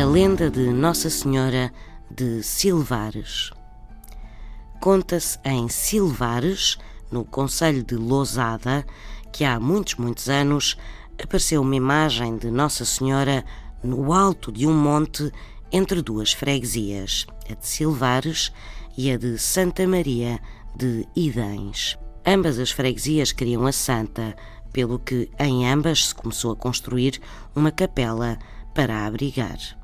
A lenda de Nossa Senhora de Silvares. Conta-se em Silvares, no Conselho de Lousada, que há muitos, muitos anos apareceu uma imagem de Nossa Senhora no alto de um monte entre duas freguesias, a de Silvares e a de Santa Maria de Idens. Ambas as freguesias queriam a santa, pelo que em ambas se começou a construir uma capela para a abrigar.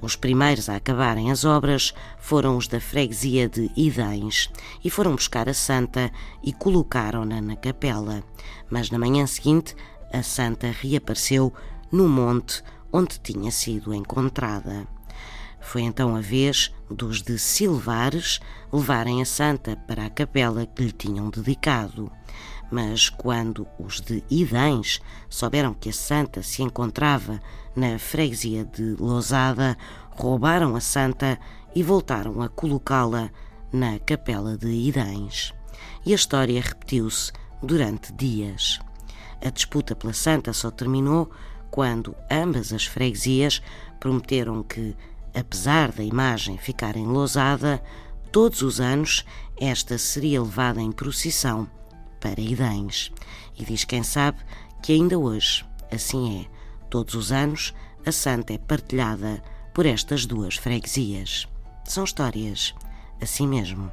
Os primeiros a acabarem as obras foram os da freguesia de Idens e foram buscar a santa e colocaram-na na capela. Mas na manhã seguinte, a santa reapareceu no monte onde tinha sido encontrada. Foi então a vez dos de Silvares levarem a santa para a capela que lhe tinham dedicado. Mas quando os de Idens souberam que a santa se encontrava na freguesia de Lousada, roubaram a santa e voltaram a colocá-la na capela de Idens. E a história repetiu-se durante dias. A disputa pela santa só terminou quando ambas as freguesias prometeram que Apesar da imagem ficar enlosada, todos os anos esta seria levada em procissão para Idens. E diz quem sabe que ainda hoje assim é. Todos os anos a santa é partilhada por estas duas freguesias. São histórias assim mesmo.